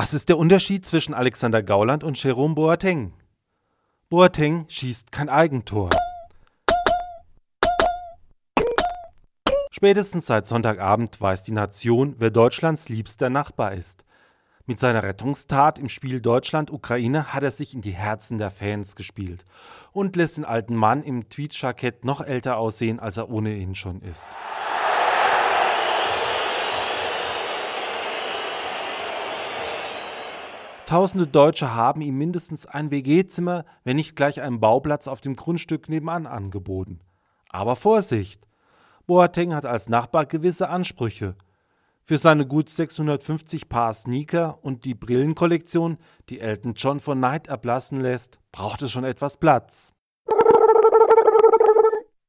Was ist der Unterschied zwischen Alexander Gauland und Jerome Boateng? Boateng schießt kein Eigentor. Spätestens seit Sonntagabend weiß die Nation, wer Deutschlands liebster Nachbar ist. Mit seiner Rettungstat im Spiel Deutschland-Ukraine hat er sich in die Herzen der Fans gespielt und lässt den alten Mann im Tweetjackett noch älter aussehen, als er ohnehin schon ist. Tausende Deutsche haben ihm mindestens ein WG-Zimmer, wenn nicht gleich einen Bauplatz auf dem Grundstück nebenan angeboten. Aber Vorsicht! Boateng hat als Nachbar gewisse Ansprüche. Für seine gut 650 Paar Sneaker und die Brillenkollektion, die Elton John von Neid erblassen lässt, braucht es schon etwas Platz.